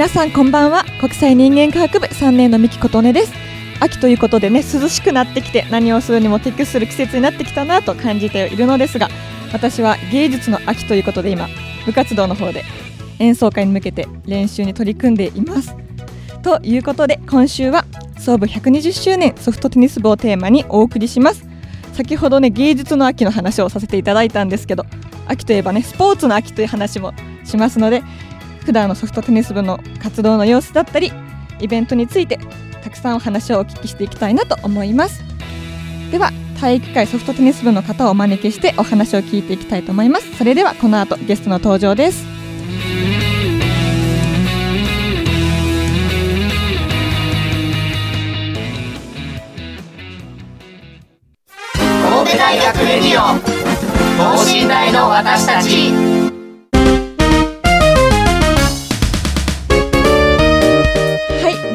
皆さんこんばんは。国際人間科学部3年の三木琴音です。秋ということでね涼しくなってきて何をするにも適する季節になってきたなと感じているのですが私は芸術の秋ということで今部活動の方で演奏会に向けて練習に取り組んでいます。ということで今週は創部120周年ソフトテニス部をテーマにお送りします。先ほどね芸術の秋の話をさせていただいたんですけど秋といえばねスポーツの秋という話もしますので普段のソフトテニス部の活動の様子だったりイベントについてたくさんお話をお聞きしていきたいなと思います。では体育会ソフトテニス部の方をお招きしてお話を聞いていきたいと思います。それではこの後ゲストの登場です。神戸大学レディオ等身大の私たち。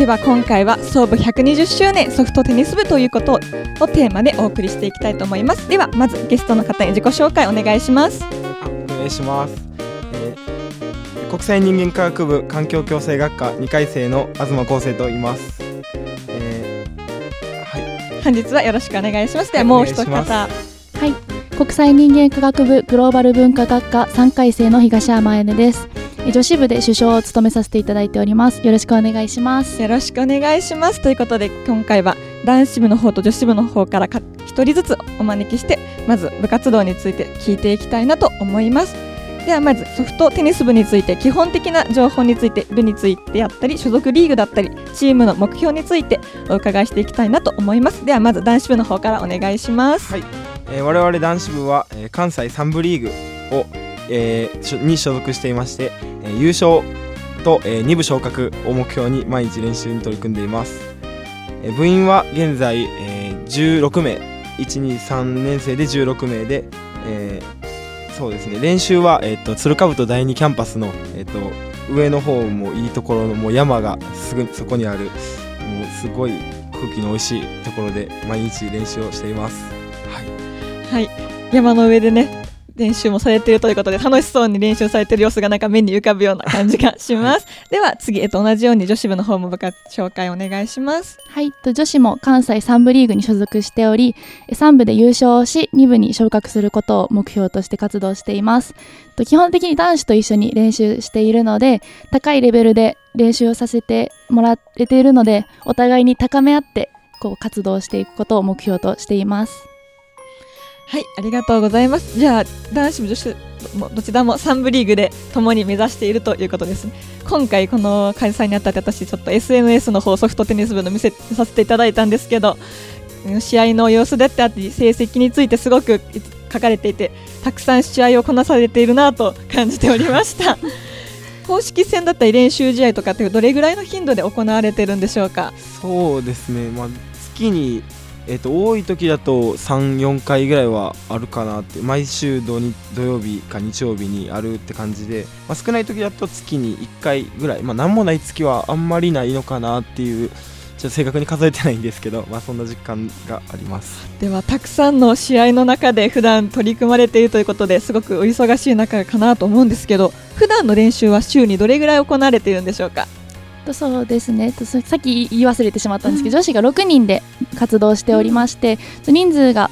では今回は創部120周年ソフトテニス部ということをテーマでお送りしていきたいと思います。ではまずゲストの方に自己紹介お願いします。あお願いします、えー国際人間科学部環境共生学科2回生の東康生と言います、えーはい。本日はよろしくお願いします。でははいもう一方。はい、国際人間科学部グローバル文化学科3回生の東山彩音です。え女子部で首相を務めさせていただいております。よろしくお願いします。よろしくお願いします。ということで今回は男子部の方と女子部の方からか一人ずつお招きしてまず部活動について聞いていきたいなと思います。ではまずソフトテニス部について基本的な情報について部についてやったり所属リーグだったりチームの目標についてお伺いしていきたいなと思います。ではまず男子部の方からお願いします。はい。えー我々男子部は、えー関西3部リーグを、えーに所属していまして、えー優勝と、え2部昇格を目標に毎日練習に取り組んでいます、えー部員は現在、えー16名。123年生で16名で、えーそうですね。練習は、えー、と鶴かぶと第2キャンパスの、えー、と上の方もいいところのもう山がすぐそこにあるもうすごい空気の美味しいところで毎日練習をしています。はい。はい。山の上でね練習もされているということで楽しそうに練習されている様子がなんか目に浮かぶような感じがしますでは次、えっと、同じように女子部の方も部活紹介お願いしますはい、と女子も関西3部リーグに所属しており、え3部で優勝し、2部に昇格することを目標として活動しています。と基本的に男子と一緒に練習しているので、高いレベルで練習をさせてもらえているので、お互いに高め合ってこう活動していくことを目標としています。はいありがとうございます。じゃあ男子部女子部もどちらも3部リーグで共に目指しているということですね。今回この開催にあたって私ちょっと SNS の方ソフトテニス部の見せさせていただいたんですけどうん試合の様子だってあって成績についてすごく書かれていてたくさん試合をこなされているなと感じておりました。公式戦だったり練習試合とかってどれぐらいの頻度で行われてるんでしょうか？そうですね、まあ、月に、えー、と多い時だと34回ぐらいはあるかなって毎週土に土曜日か日曜日にあるって感じで、まあ、少ない時だと月に1回ぐらい、まあ、何もない月はあんまりないのかなっていうちょっと正確に数えてないんですけど、まあ、そんな実感があります。ではたくさんの試合の中で普段取り組まれているということですごくお忙しい中かなと思うんですけど普段の練習は週にどれぐらい行われているんでしょうか？とそうですね。とささっき言い忘れてしまったんですけど、女子が6人で活動しておりまして、人数が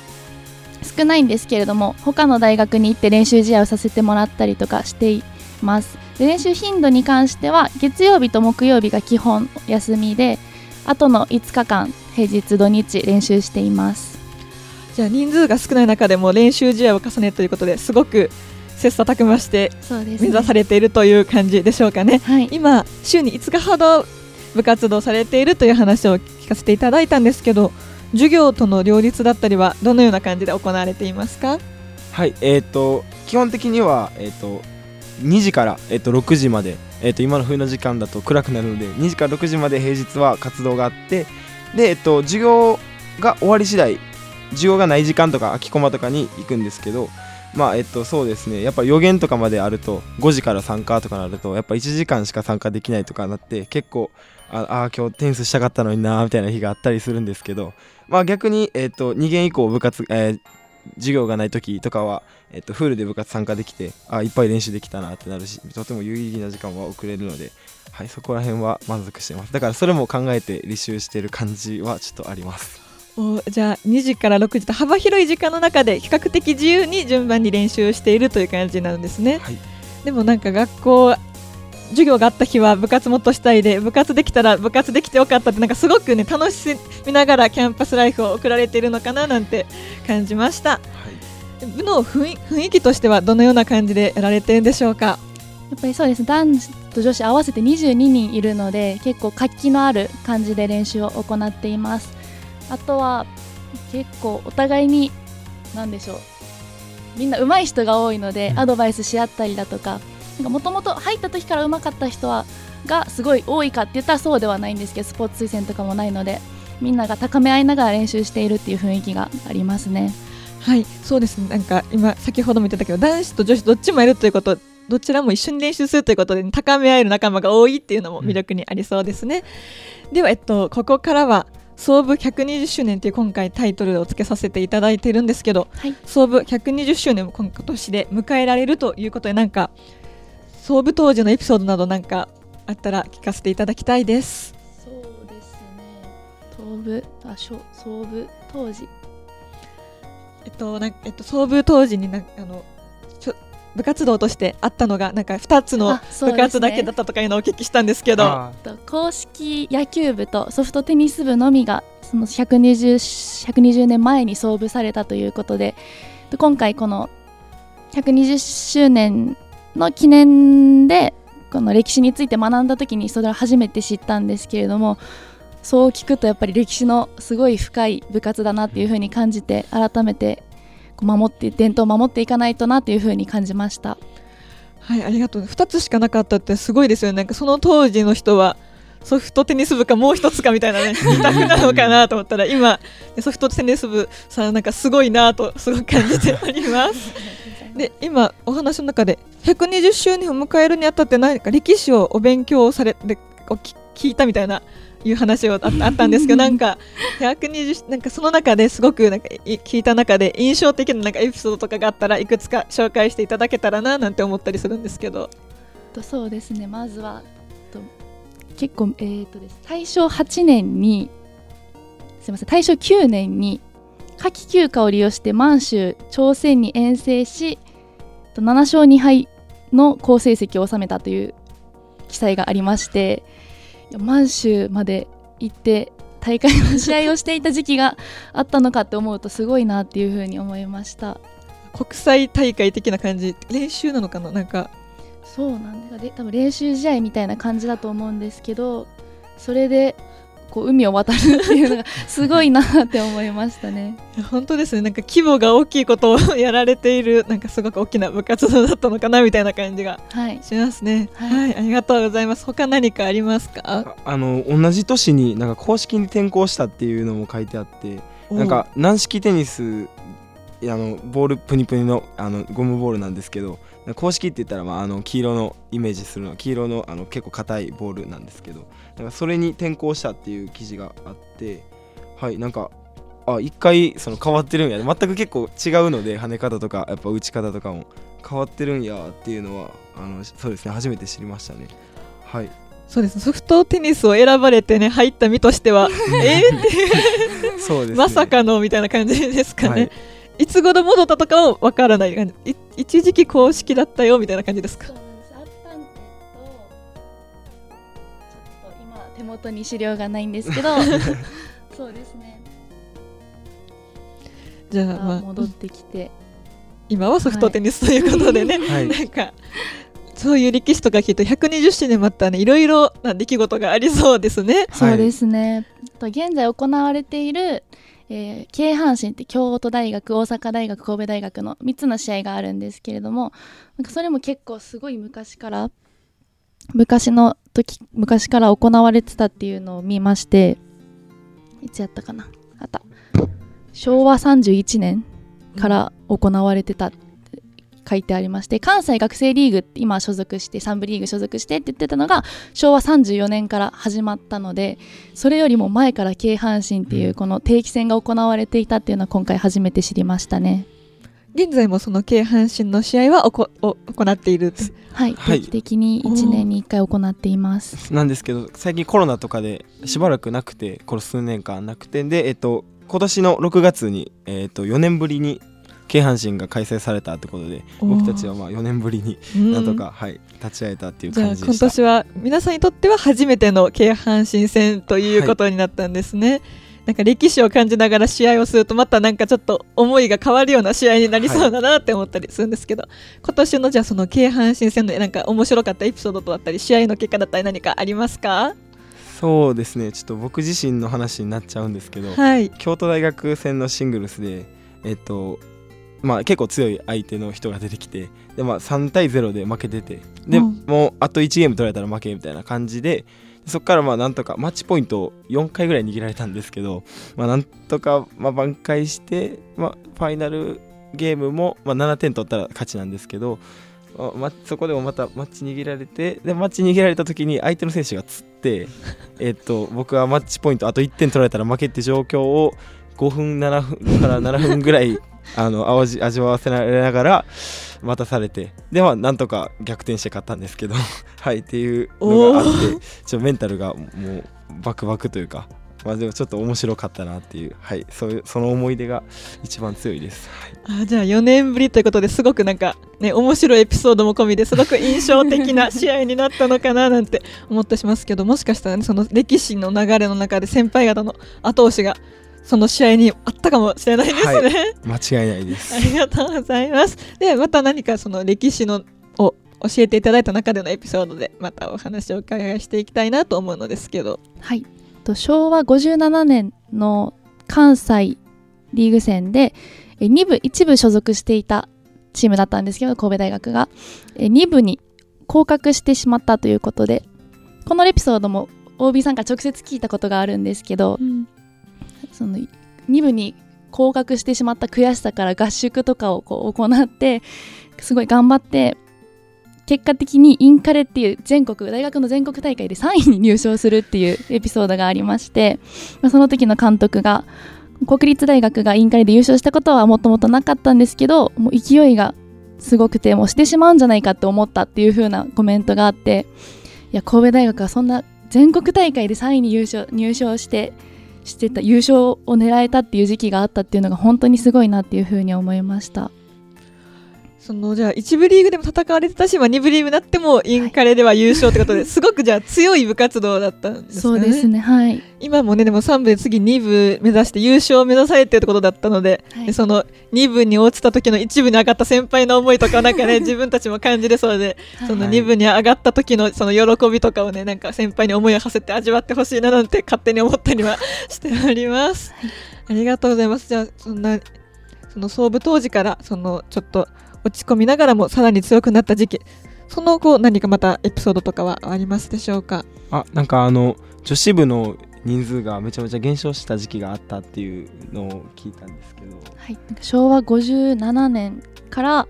少ないんですけれども他の大学に行って練習試合をさせてもらったりとかしています。で練習頻度に関しては月曜日と木曜日が基本休みであとの5日間平日土日練習しています。じゃあ人数が少ない中でも練習試合を重ねるということですごく切磋琢磨して目指されているという感じでしょうかね。はい、今週に5日ほど部活動されているという話を聞かせていただいたんですけど授業との両立だったりはどのような感じで行われていますか？はいえっ、と基本的にはえっ、と2時から、えっと6時まで、えっと今の冬の時間だと暗くなるので2時から6時まで平日は活動があってで、えっと授業が終わり次第授業がない時間とか空きコマとかに行くんですけどまあえっとそうですね。やっぱ予言とかまであると5時から参加とかなるとやっぱ1時間しか参加できないとかなって結構ああ今日テニスしたかったのになーみたいな日があったりするんですけどまあ逆にえっと2限以降部活、えー授業がない時とかは、えっと、フルで部活参加できてあいっぱい練習できたなってなるしとても有意義な時間は送れるので、はい、そこら辺は満足してます。だからそれも考えて履修してる感じはちょっとあります。じゃあ2時から6時と幅広い時間の中で比較的自由に順番に練習しているという感じなんですね、はい。でもなんか学校授業があった日は部活もっとしたいで部活できたら部活できてよかったってなんかすごくね楽しみながらキャンパスライフを送られているのかななんて感じました。はい。部の雰囲雰囲気としてはどのような感じでやられてるんでしょうかやっぱりそうです。ね男子と女子合わせて22人いるので結構活気のある感じで練習を行っていますあとは結構お互いに何でしょう。みんな上手い人が多いのでうん。アドバイスし合ったりだとかもともと入った時から上手かった人はがすごい多いかって言ったらそうではないんですけどスポーツ推薦とかもないのでみんなが高め合いながら練習しているっていう雰囲気がありますね。はいそうですね。なんか今先ほども言ってたけど男子と女子どっちもいるということどちらも一緒に練習するということで、高め合える仲間が多いっていうのも魅力にありそうですね、では、えっと、ここからは創部120周年という今回タイトルをつけさせていただいているんですけど、はい。創部120周年を今年で迎えられるということでなんか創部当時のエピソードなどなんかあったら聞かせていただきたいです。そうですね。東部あしょ総部当時。えっとなんえっと、創部当時になんあの部活動としてあったのがなんか2つの部活だけだったとかいうのをお聞きしたんですけど。あと公式野球部とソフトテニス部のみがその 120, 120年前に創部されたということでと今回この120周年の記念でこの歴史について学んだ時にそれを初めて知ったんですけれどもそう聞くとやっぱり歴史のすごい深い部活だなっていうふうに感じて改めて守って伝統を守っていかないとなというふうに感じました。はいありがとう。2つしかなかったってすごいですよね。なんかその当時の人はソフトテニス部かもう一つかみたいなね 二択なのかなと思ったら今ソフトテニス部さんなんかすごいなとすごく感じております。で今お話の中で120周年を迎えるにあたって何か歴史をお勉強されて聞いたみたいないう話をあったんですけど なんか120なんかその中ですごくなんかい聞いた中で印象的ななんかエピソードとかがあったらいくつか紹介していただけたらななんて思ったりするんですけど。とそうですね。まずはと結構えーとです。大正8年にすみません大正9年に夏季休暇を利用して満州朝鮮に遠征しと7勝2敗の好成績を収めたという記載がありまして満州まで行って大会の試合をしていた時期があったのかって思うとすごいなっていうふうに思いました。国際大会的な感じ？練習なのかな？なんか。そうなんだで多分練習試合みたいな感じだと思うんですけどそれでこう海を渡るっていうのがすごいなって思いましたね。本当ですね。なんか規模が大きいことをやられているなんかすごく大きな部活動だったのかなみたいな感じがはい、しますね。は、はい。いありがとうございます。他何かありますか？ああの同じ年になんか公式に転校したっていうのも書いてあってなんか軟式テニスあのボールプニプニのあのゴムボールなんですけど公式って言ったら、まあ、あの黄色のイメージするのは黄色のあの結構硬いボールなんですけどなんかそれに転校したっていう記事があってはいなんかあ一回その変わってるんや。全く結構違うので跳ね方とかやっぱ打ち方とかも変わってるんやっていうのはあのそうですね初めて知りましたね。はい。そうです。ねソフトテニスを選ばれてね入った身としては えーってそうですね。まさかのみたいな感じですかね、はいい、つ頃戻ったとかもわからない。感一時期公式だったよみたいな感じですか？手元に資料がないんですけど。そうですね。じゃあ、まあ、戻ってきて、今はソフトテニスということでね、はい。なんかそういう歴史とか聞くと120周年もあったらねいろいろな出来事がありそうですね。そうですね。と現在行われている、えー京阪神って京都大学大阪大学神戸大学の3つの試合があるんですけれどもなんかそれも結構すごい昔から昔の時昔から行われてたっていうのを見ましていつやったかな。あった。昭和31年から行われてたっ書いてありまして関西学生リーグって今所属して3部リーグ所属してって言ってたのが昭和34年から始まったのでそれよりも前から京阪神っていうこの定期戦が行われていたっていうのは今回初めて知りましたね。現在もその京阪神の試合はおこお行っているはい、はい。定期的に1年に1回行っています。なんですけど最近コロナとかでしばらくなくてこの数年間なくてでえっと今年の6月にえっと4年ぶりに京阪神が開催されたってことで僕たちはまあ4年ぶりになんとか、はい立ち会えたっていう感じでした。今年は皆さんにとっては初めての京阪神戦ということになったんですね。なんか歴史を感じながら試合をするとまたなんかちょっと思いが変わるような試合になりそうだなって思ったりするんですけど、今年のじゃあその京阪神戦のなんか面白かったエピソードとだったり試合の結果だったり何かありますか？そうですね。ちょっと僕自身の話になっちゃうんですけど、はい。京都大学戦のシングルスでえっとまあ結構強い相手の人が出てきてで、まあ、3対0で負けててで、うん。もうあと1ゲーム取られたら負けみたいな感じでそこからまあなんとかマッチポイントを4回ぐらい握られたんですけど、まあ、なんとかまあ挽回して、まあ、ファイナルゲームもまあ7点取ったら勝ちなんですけど、まあまそこでもまたマッチ握られてでマッチ握られた時に相手の選手がつってえっと僕はマッチポイントあと1点取られたら負けって状況を5分7分から7分ぐらい あの味味わわせられながら待たされてではなんとか逆転して勝ったんですけど はいっていうのがあってちょっとメンタルがもうバクバクというかまあでもちょっと面白かったなっていうはいそういうその思い出が一番強いです、はい、あじゃあ4年ぶりということですごくなんかね面白いエピソードも込みですごく印象的な試合になったのかななんて思ってしますけどもしかしたらねその歴史の流れの中で先輩方の後押しがその試合にあったかもしれないですね、は間違いないです。ありがとうございます。でまた何かその歴史のを教えていただいた中でのエピソードでまたお話をお伺いしていきたいなと思うのですけど。はい。と昭和57年の関西リーグ戦でえ2部1部所属していたチームだったんですけど神戸大学が。え2部に降格してしまったということでこのエピソードも OB さんから直接聞いたことがあるんですけどその2部に降格してしまった悔しさから合宿とかをこう行ってすごい頑張って結果的にインカレっていう全国大学の全国大会で3位に入賞するっていうエピソードがありまして、ま、その時の監督が国立大学がインカレで優勝したことはもともとなかったんですけどもう勢いがすごくてもうしてしまうんじゃないかって思ったっていう風なコメントがあっていや神戸大学はそんな全国大会で3位に優勝入賞してしてた優勝を狙えたっていう時期があったっていうのが本当にすごいなっていうふうに思いました。そのじゃあ1部リーグでも戦われてたし、まあ、2部リーグになってもインカレでは優勝ってことで、すごくじゃあ強い部活動だったんですかね。そうですねはい。今もねでも3部で次2部目指して優勝を目指されてるってことだったので,、はい。でその2部に落ちた時の1部に上がった先輩の思いとかなんかね 自分たちも感じれそうでそのはい2部に上がった時のその喜びとかをねなんか先輩に思いを馳せて味わってほしいななんて勝手に思ったりはしております、ありがとうございます。じゃあそんなその創部当時からそのちょっと落ち込みながらもさらに強くなった時期。その後何かまたエピソードとかはありますでしょうか？あなんかあの女子部の人数がめちゃめちゃ減少した時期があったっていうのを聞いたんですけど。はい、なんか昭和57年から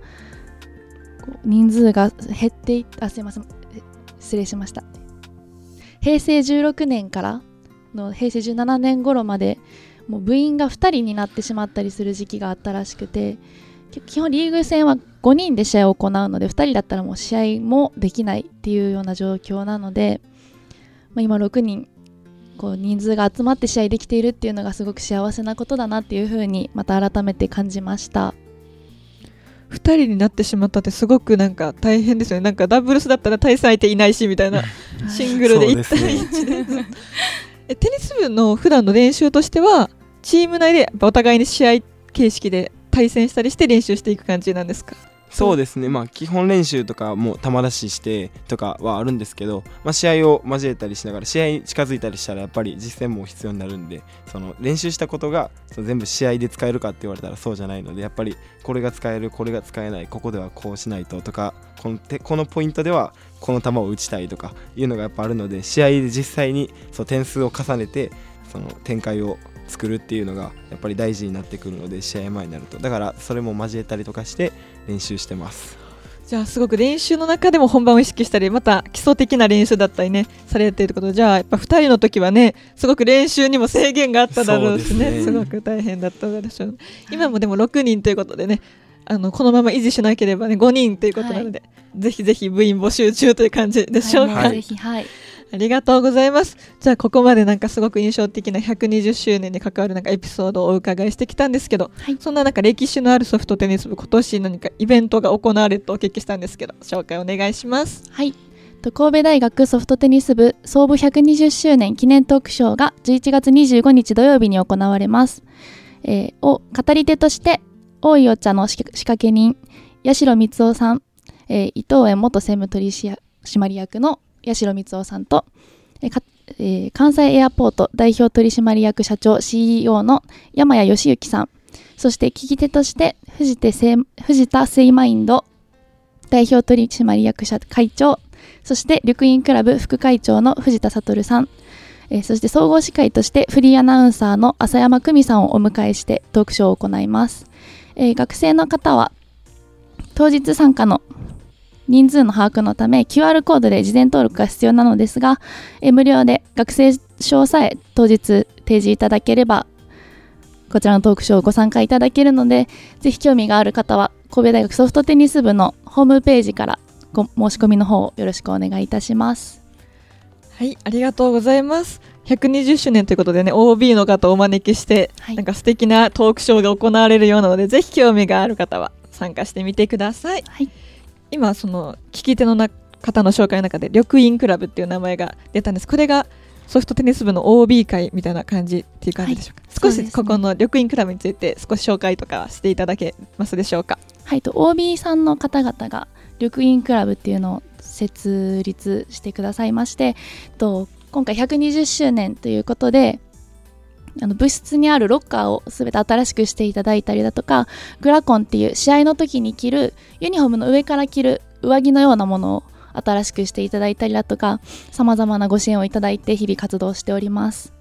人数が減っていあすいません。え失礼しました。平成16年からの平成17年頃までもう部員が2人になってしまったりする時期があったらしくてき基本リーグ戦は5人で試合を行うので2人だったらもう試合もできないっていうような状況なので、まあ、今6人こう人数が集まって試合できているっていうのがすごく幸せなことだなっていうふうにまた改めて感じました。2人になってしまったってすごくなんか大変ですよね。なんかダブルスだったら対戦相手いないしみたいなシングルで1対そうですね。1 でえテニス部の普段の練習としてはチーム内でお互いに試合形式で対戦したりして練習していく感じなんですか？そうですね。まあ基本練習とかも球出ししてとかはあるんですけど、まあ、試合を交えたりしながら試合に近づいたりしたらやっぱり実践も必要になるんでその練習したことがその全部試合で使えるかって言われたらそうじゃないのでやっぱりこれが使えるこれが使えないここではこうしないととかこのてこのポイントではこの球を打ちたいとかいうのがやっぱあるので試合で実際にそう点数を重ねてその展開を作るっていうのがやっぱり大事になってくるので試合前になると。だからそれも交えたりとかして練習してます。じゃあすごく練習の中でも本番を意識したりまた基礎的な練習だったりねされているということ。でじゃあやっぱ2人の時はねすごく練習にも制限があっただろうしね。ね。すごく大変だったでしょう今もでも6人ということでねあのこのまま維持しなければね5人ということなので、ぜひぜひ部員募集中という感じでしょうか、はいぜひはいありがとうございます。じゃあここまでなんかすごく印象的な120周年に関わるなんかエピソードをお伺いしてきたんですけど、はいそんななんか歴史のあるソフトテニス部今年何かイベントが行われるとお聞きしたんですけど紹介お願いします。はい。と神戸大学ソフトテニス部創部120周年記念トークショーが11月25日土曜日に行われます。えーを語り手として、大井お茶の仕掛け人、八代光夫さん、えー伊藤園元専務取締役の八代光夫さんと、えー関西エアポート代表取締役社長 CEO の山谷義行さん、そして聞き手として藤手セ藤田セイマインド代表取締役社会長。そして緑院クラブ副会長の藤田悟さん、えそして総合司会としてフリーアナウンサーの浅山久美さんをお迎えしてトークショーを行います、えー学生の方は当日参加の人数の把握のため QR コードで事前登録が必要なのですが、えー無料で学生証さえ当日提示いただければこちらのトークショーをご参加いただけるのでぜひ興味がある方は神戸大学ソフトテニス部のホームページからご申し込みの方をよろしくお願いいたします。はい、ありがとうございます。120周年ということでね OB の方をお招きして、はいなんか素敵なトークショーが行われるようなのでぜひ興味がある方は参加してみてください。はい、今その聞き手のな方の紹介の中で緑院クラブっていう名前が出たんです。これがソフトテニス部の OB 会みたいな感じっていう感じでしょうか、少しそうですね。ここの緑院クラブについて少し紹介とかしていただけますでしょうか？はい、と OB さんの方々が緑院クラブっていうのを設立してくださいましてと今回120周年ということであの部室にあるロッカーをすべて新しくしていただいたりだとかグラコンっていう試合の時に着るユニフォームの上から着る上着のようなものを新しくしていただいたりだとかさまざまなご支援をいただいて日々活動しております。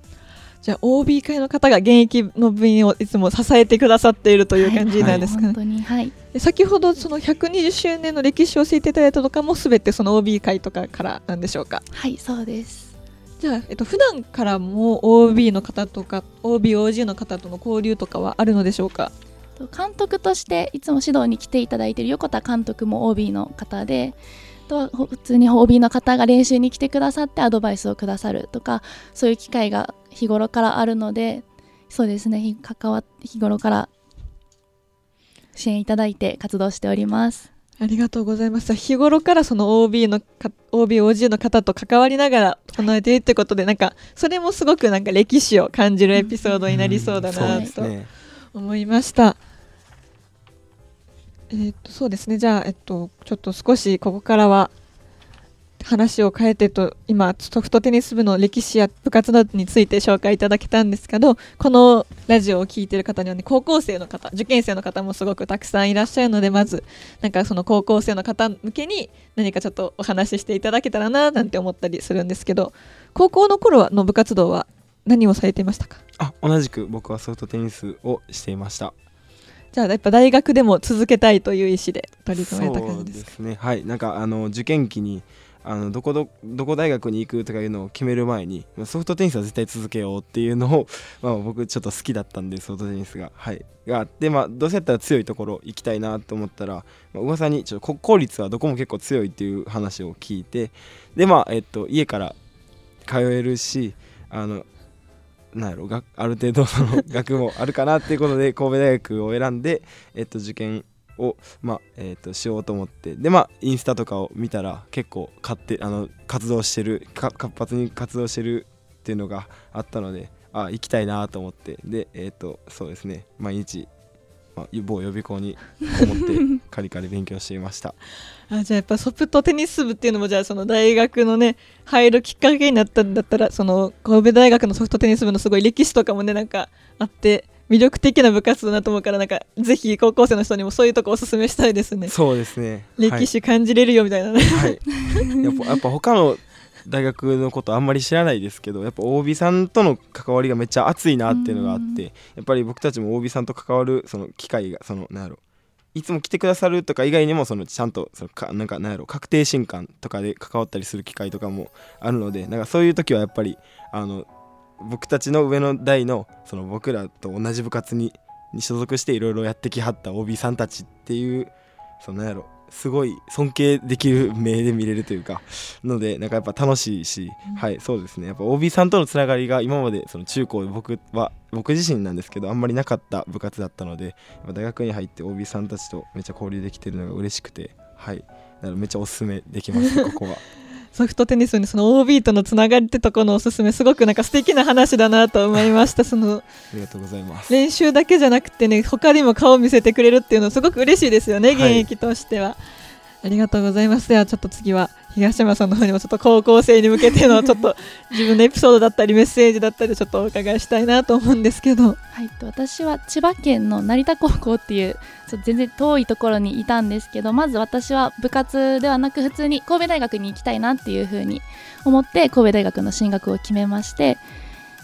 じゃあ OB 会の方が現役の部員をいつも支えてくださっているという感じなんですかね、はい本当にはいで先ほどその120周年の歴史を教えていただいたとかもすべてその OB 会とかからなんでしょうか？はいそうです。じゃあ、えっと普段からも OB の方とか OBOG の方との交流とかはあるのでしょうか？監督としていつも指導に来ていただいている横田監督も OB の方でと普通に OB の方が練習に来てくださってアドバイスをくださるとかそういう機会が日頃からあるのでそうですね関わ日頃から支援いただいて活動しております。ありがとうございます。日頃からその OB のか OB、OG の方と関わりながら行えているということで、なんかそれもすごくなんか歴史を感じるエピソードになりそうだなと思いました。えーっとそうですね。じゃあえっとちょっと少しここからは話を変えてと今ソフトテニス部の歴史や部活などについて紹介いただけたんですけどこのラジオを聞いている方にはね高校生の方受験生の方もすごくたくさんいらっしゃるのでまずなんかその高校生の方向けに何かちょっとお話ししていただけたらななんて思ったりするんですけど高校の頃はの部活動は何をされていましたか？あ同じく僕はソフトテニスをしていました。じゃあやっぱ大学でも続けたいという意思で取り組まれた感じですか？ね。はい。なんかあの受験期にあのどこどどこ大学に行くとかいうのを決める前にソフトテニスは絶対続けようっていうのを、まあ、僕ちょっと好きだったんでソフトテニスが。はい。があってまあどうせやったら強いところ行きたいなと思ったら、まあ、噂にちょっと国公立はどこも結構強いっていう話を聞いてでまあえっと家から通えるしあのなんやろある程度その 学もあるかなっていうことで神戸大学を選んで、えっと、受験を、まあえっとしようと思って。でまあインスタとかを見たら結構買ってあの活動してるか活発に活動してるっていうのがあったのであ行きたいなと思って。でえっとそうですね。毎日まあ、某予備校にこもって カリカリ勉強していました。あじゃあやっぱソフトテニス部っていうのもじゃあその大学のね入るきっかけになったんだったらその神戸大学のソフトテニス部のすごい歴史とかもねなんかあって魅力的な部活だなと思うからなんかぜひ高校生の人にもそういうとこおすすめしたいですね。そうですね。歴史感じれるよみたいな。ね、はい、やっぱやっぱ他の大学のことあんまり知らないですけどやっぱ OB さんとの関わりがめっちゃ熱いなっていうのがあってやっぱり僕たちも OB さんと関わるその機会がそのなんやろ。いつも来てくださるとか以外にもそのちゃんとそのかなんかなんやろ確定新刊とかで関わったりする機会とかもあるのでなんかそういう時はやっぱりあの僕たちの上の代のその僕らと同じ部活にに所属していろいろやってきはった OB さんたちっていうそのやろすごい尊敬できる目で見れるというかのでなんかやっぱ楽しいし、はいそうですね。やっぱ OB さんとのつながりが今までその中高で僕は僕自身なんですけどあんまりなかった部活だったので大学に入って OB さんたちとめっちゃ交流できてるのが嬉しくてはい。だからめっちゃおすすめできますここは。ソフトテニスにその OB とのつながりってとこのおすすめすごくなんか素敵な話だなと思いました。そのありがとうございます。練習だけじゃなくてね他にも顔を見せてくれるっていうのすごく嬉しいですよね、はい。現役としてはありがとうございます。ではちょっと次は東山さんの方にもちょっと高校生に向けてのちょっと 自分のエピソードだったりメッセージだったりちょっとお伺いしたいなと思うんですけど。はい、と私は千葉県の成田高校っていう全然遠いところにいたんですけどまず私は部活ではなく普通に神戸大学に行きたいなっていうふうに思って神戸大学の進学を決めまして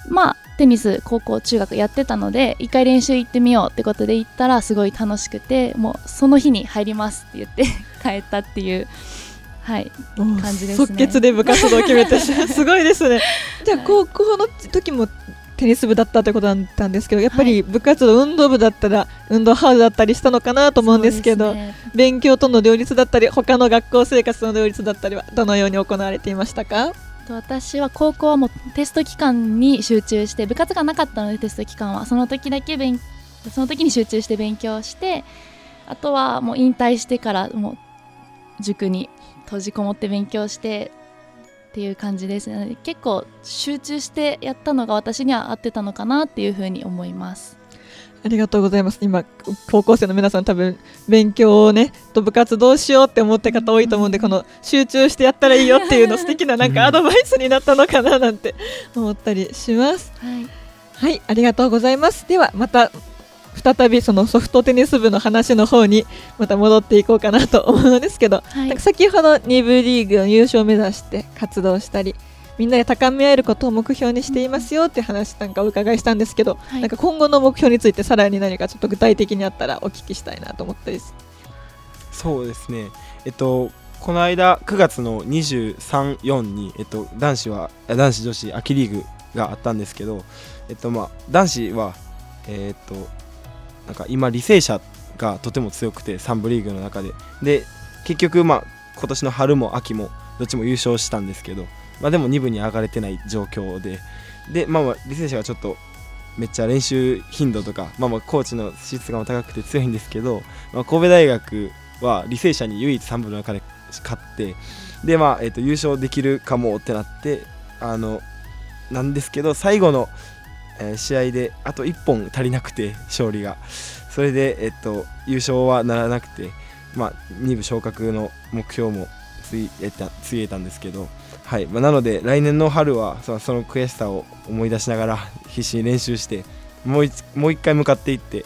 まあテニス高校中学やってたので一回練習行ってみようってことで行ったらすごい楽しくてもうその日に入りますって言って 帰ったっていうはい感じですね。即決で部活動を決めて すごいですね。じゃあ高校の時もテニス部だったということだったんですけどやっぱり部活動、運動部だったら運動ハードだったりしたのかなと思うんですけどね。勉強との両立だったり他の学校生活の両立だったりはどのように行われていましたか？と私は高校はもうテスト期間に集中して部活がなかったのでテスト期間は。その時だけ勉その時に集中して勉強してあとはもう引退してからもう塾に閉じこもって勉強してっていう感じですね。結構集中してやったのが私には合ってたのかなっていうふうに思います。ありがとうございます。今高校生の皆さん多分勉強をねと部活どうしようって思ってる方多いと思うんでこの集中してやったらいいよっていうの素敵ななんかアドバイスになったのかななんて思ったりします。はい。はいありがとうございます。ではまた再びそのソフトテニス部の話の方にまた戻っていこうかなと思うのですけど、はい。なんか先ほど2部リーグの優勝を目指して活動したりみんなで高め合えることを目標にしていますよっていう話なんかお伺いしたんですけど、はい。なんか今後の目標についてさらに何かちょっと具体的にあったらお聞きしたいなと思ったりす。そうですね。えっとこの間9月の234に、えっと、男子はあ男子女子秋リーグがあったんですけど、えっとまあ、男子は、えっとなんか今履正社がとても強くて3部リーグの中で。で結局、まあ、今年の春も秋もどっちも優勝したんですけど、まあ、でも2部に上がれてない状況で。で、まあ、まあ履正社がちょっとめっちゃ練習頻度とか、まあ、まあコーチの質が高くて強いんですけど、まあ、神戸大学は履正社に唯一3部の中で勝ってで、まあえー、と優勝できるかもってなってあのなんですけど最後の、えー試合であと1本足りなくて勝利が。それで、えっと優勝はならなくて、まあ、2部昇格の目標もついえたついえたんですけど、はい。まあ、なので来年の春はその悔しさを思い出しながら必死に練習してもう一回向かっていって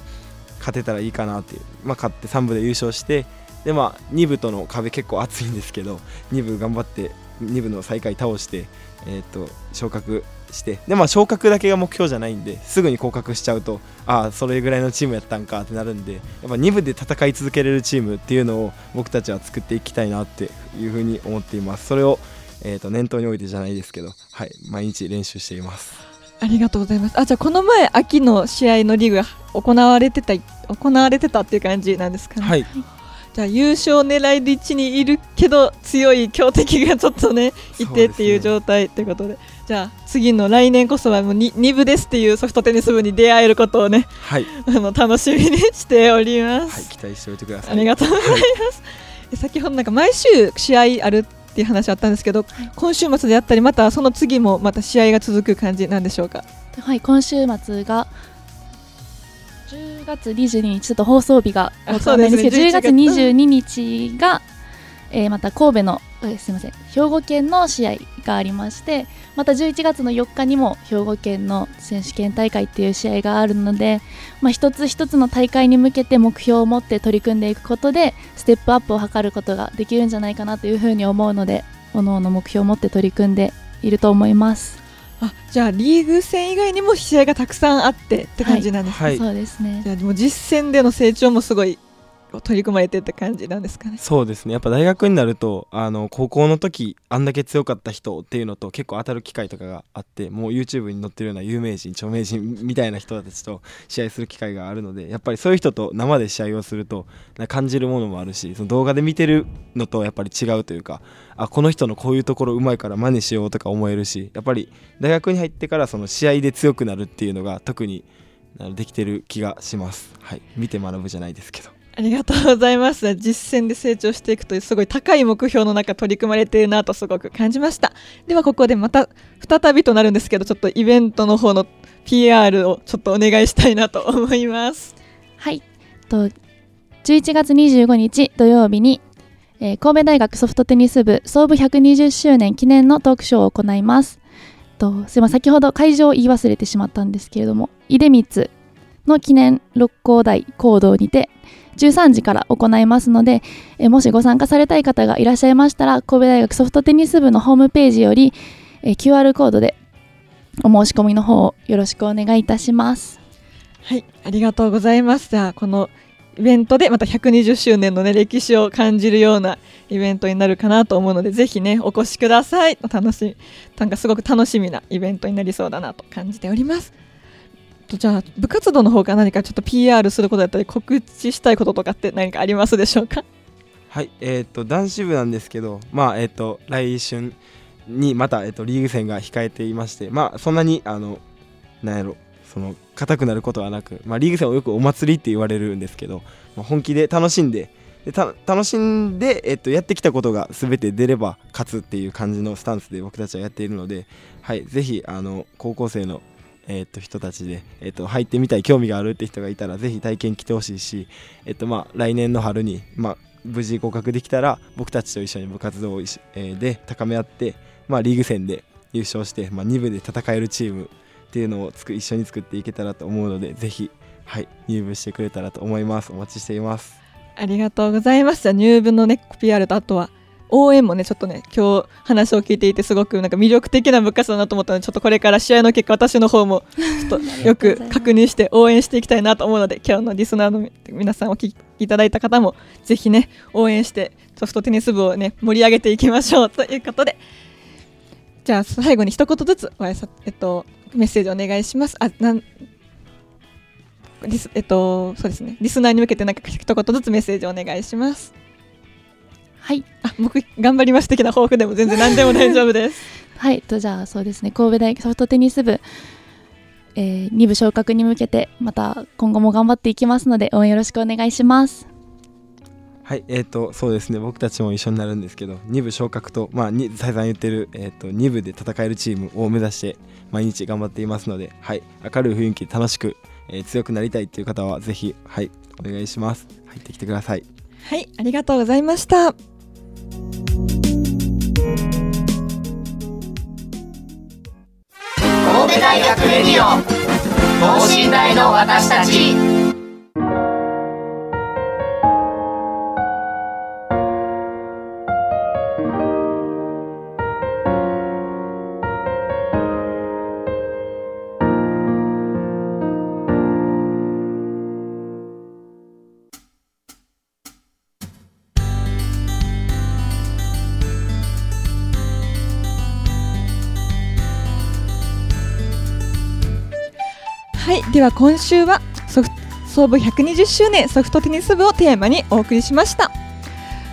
勝てたらいいかなっていう、まあ、勝って3部で優勝してでまあ2部との壁結構厚いんですけど2部頑張って2部の最下位倒して、えー、と昇格してでまあ昇格だけが目標じゃないんですぐに降格しちゃうとああそれぐらいのチームやったんかってなるんでやっぱ2部で戦い続けれるチームっていうのを僕たちは作っていきたいなっていうふうに思っています。それを、えー、と念頭に置いてじゃないですけど、はい、毎日練習しています。ありがとうございます。あじゃあこの前秋の試合のリーグが行われてた行われてたっていう感じなんですかね、はい。じゃあ優勝狙える位置にいるけど強い強敵がちょっとねいてっていう状態ということで。じゃあ次の来年こそはもう 2, 2部ですっていうソフトテニス部に出会えることをねはい、あの楽しみにしております、はい、期待しておいてください。ありがとうございます、え先ほどなんか毎週試合あるっていう話あったんですけど、今週末であったりまたその次もまた試合が続く感じなんでしょうか？はい今週末が10月22日ちょっと放送日があわかんないんですけどそうですね。10月22日が、えーまた神戸のえーすみません。兵庫県の試合がありましてまた11月の4日にも兵庫県の選手権大会っていう試合があるので、まあ、一つ一つの大会に向けて目標を持って取り組んでいくことでステップアップを図ることができるんじゃないかなというふうに思うので各々目標を持って取り組んでいると思います。あじゃあリーグ戦以外にも試合がたくさんあってって感じなんですね、はい。そうですね。じゃあもう実戦での成長もすごい取り組まれてって感じなんですかねそうですねやっぱ大学になるとあの高校の時あんだけ強かった人っていうのと結構当たる機会とかがあってもう YouTube に載ってるような有名人著名人みたいな人たちと試合する機会があるのでやっぱりそういう人と生で試合をすると感じるものもあるしその動画で見てるのとやっぱり違うというかあこの人のこういうところうまいから真似しようとか思えるしやっぱり大学に入ってからその試合で強くなるっていうのが特にできてる気がします。はい、見て学ぶじゃないですけど。ありがとうございます実戦で成長していくというすごい高い目標の中取り組まれているなとすごく感じましたではここでまた再びとなるんですけどちょっとイベントの方の PR をちょっとお願いしたいなと思いますはい。と11月25日土曜日に、えー神戸大学ソフトテニス部創部120周年記念のトークショーを行います。とすいません先ほど会場を言い忘れてしまったんですけれども、出光の記念六甲台講堂にて13時から行いますので、えもしご参加されたい方がいらっしゃいましたら、神戸大学ソフトテニス部のホームページより、え QR コードでお申し込みの方をよろしくお願いいたします。はいありがとうございます。じゃあこのイベントでまた120周年のね歴史を感じるようなイベントになるかなと思うのでぜひねお越しください。楽しみなんかすごく楽しみなイベントになりそうだなと感じております。とじゃあ部活動の方から何かちょっと PR することだったり告知したいこととかって何かありますでしょうか？はい、えっ、と男子部なんですけど、まあえっ、と来春にまたえっ、とリーグ戦が控えていまして、まあそんなにあのなんやろその硬くなることはなく、まあリーグ戦をよくお祭りって言われるんですけど、まあ、本気で楽しんで。で楽しんで、えっと、やってきたことが全て出れば勝つっていう感じのスタンスで僕たちはやっているので、はい、ぜひあの高校生の、えっと、人たちで、えっと、入ってみたい興味があるって人がいたらぜひ体験来てほしいし、えっとまあ、来年の春に、まあ、無事合格できたら僕たちと一緒に部活動を、えーで高め合って、まあ、リーグ戦で優勝して、まあ、2部で戦えるチームっていうのをつく一緒に作っていけたらと思うのでぜひ、はい、入部してくれたらと思います。お待ちしています。ありがとうございますじゃあ入部のね PR とあとは応援もねちょっとね今日話を聞いていてすごくなんか魅力的な部活だなと思ったのでちょっとこれから試合の結果私の方もちょっとよく確認して応援していきたいなと思うので今日のリスナーの皆さんお聞きいただいた方もぜひね応援してソフトテニス部をね盛り上げていきましょうということで。じゃあ最後に一言ずつご挨拶えっとメッセージお願いしますあなんリスえっとそうですね。リスナーに向けてなんか一言ずつメッセージお願いします。はい。あ僕頑張ります的な抱負でも全然何でも大丈夫です。はい、とじゃあそうですね。神戸大学ソフトテニス部、えー、2部昇格に向けてまた今後も頑張っていきますので応援よろしくお願いします。はいえっ、とそうですね。僕たちも一緒になるんですけど2部昇格とまあに再三言ってる、えー、と2部で戦えるチームを目指して毎日頑張っていますので、はい、明るい雰囲気で楽しく、えー強くなりたいっていう方はぜひはいお願いします。入ってきてください。はいありがとうございました神戸大学レディオ等身大の私たち。では今週はソフト創部120周年ソフトテニス部をテーマにお送りしました。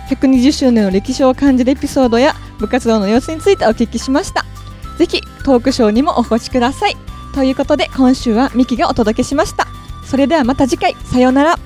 120周年の歴史を感じるエピソードや部活動の様子についてお聞きしました。ぜひトークショーにもお越しください。ということで今週はミキがお届けしました。それではまた次回。さようなら。